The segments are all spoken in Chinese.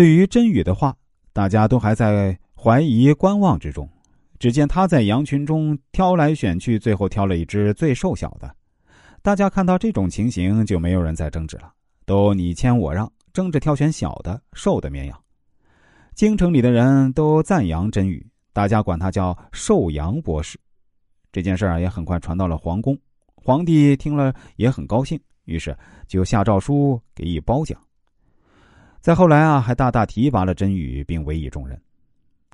对于甄宇的话，大家都还在怀疑观望之中。只见他在羊群中挑来选去，最后挑了一只最瘦小的。大家看到这种情形，就没有人再争执了，都你谦我让，争着挑选小的、瘦的绵羊。京城里的人都赞扬真宇，大家管他叫“瘦羊博士”。这件事儿也很快传到了皇宫，皇帝听了也很高兴，于是就下诏书给予褒奖。再后来啊，还大大提拔了甄宇，并委以重任。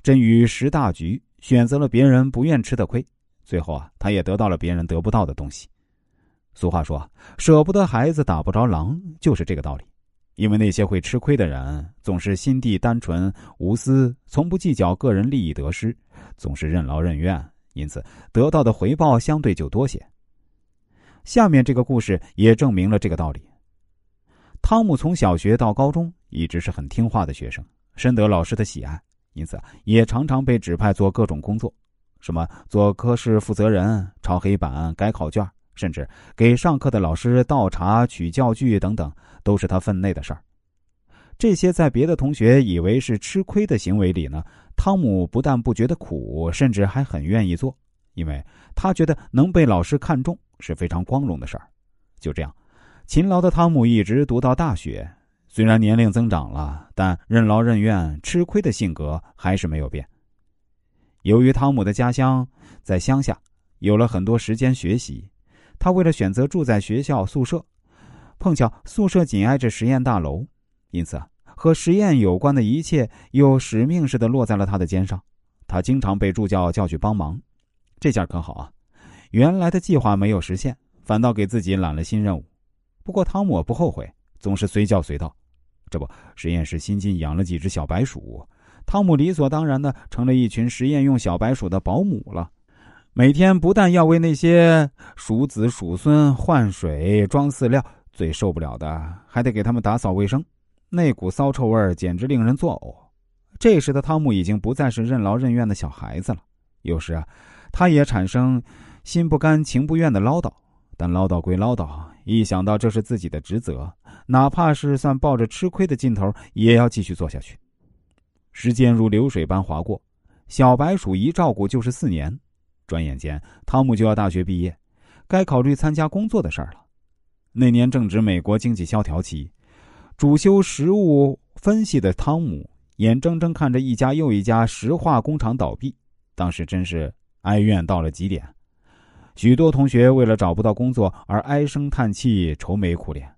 甄宇识大局。选择了别人不愿吃的亏，最后啊，他也得到了别人得不到的东西。俗话说：“舍不得孩子打不着狼”，就是这个道理。因为那些会吃亏的人，总是心地单纯无私，从不计较个人利益得失，总是任劳任怨，因此得到的回报相对就多些。下面这个故事也证明了这个道理。汤姆从小学到高中一直是很听话的学生，深得老师的喜爱。因此，也常常被指派做各种工作，什么做科室负责人、抄黑板、改考卷，甚至给上课的老师倒茶、取教具等等，都是他分内的事儿。这些在别的同学以为是吃亏的行为里呢，汤姆不但不觉得苦，甚至还很愿意做，因为他觉得能被老师看中是非常光荣的事儿。就这样，勤劳的汤姆一直读到大学。虽然年龄增长了，但任劳任怨、吃亏的性格还是没有变。由于汤姆的家乡在乡下，有了很多时间学习，他为了选择住在学校宿舍，碰巧宿舍紧挨着实验大楼，因此和实验有关的一切又使命似的落在了他的肩上。他经常被助教叫去帮忙，这下可好啊！原来的计划没有实现，反倒给自己揽了新任务。不过汤姆不后悔，总是随叫随到。这不，实验室新近养了几只小白鼠，汤姆理所当然的成了一群实验用小白鼠的保姆了。每天不但要为那些鼠子鼠孙换水、装饲料，最受不了的还得给他们打扫卫生，那股骚臭味简直令人作呕。这时的汤姆已经不再是任劳任怨的小孩子了，有时啊，他也产生心不甘情不愿的唠叨，但唠叨归唠叨，一想到这是自己的职责。哪怕是算抱着吃亏的劲头，也要继续做下去。时间如流水般划过，小白鼠一照顾就是四年。转眼间，汤姆就要大学毕业，该考虑参加工作的事儿了。那年正值美国经济萧条期，主修食物分析的汤姆眼睁睁看着一家又一家石化工厂倒闭，当时真是哀怨到了极点。许多同学为了找不到工作而唉声叹气、愁眉苦脸。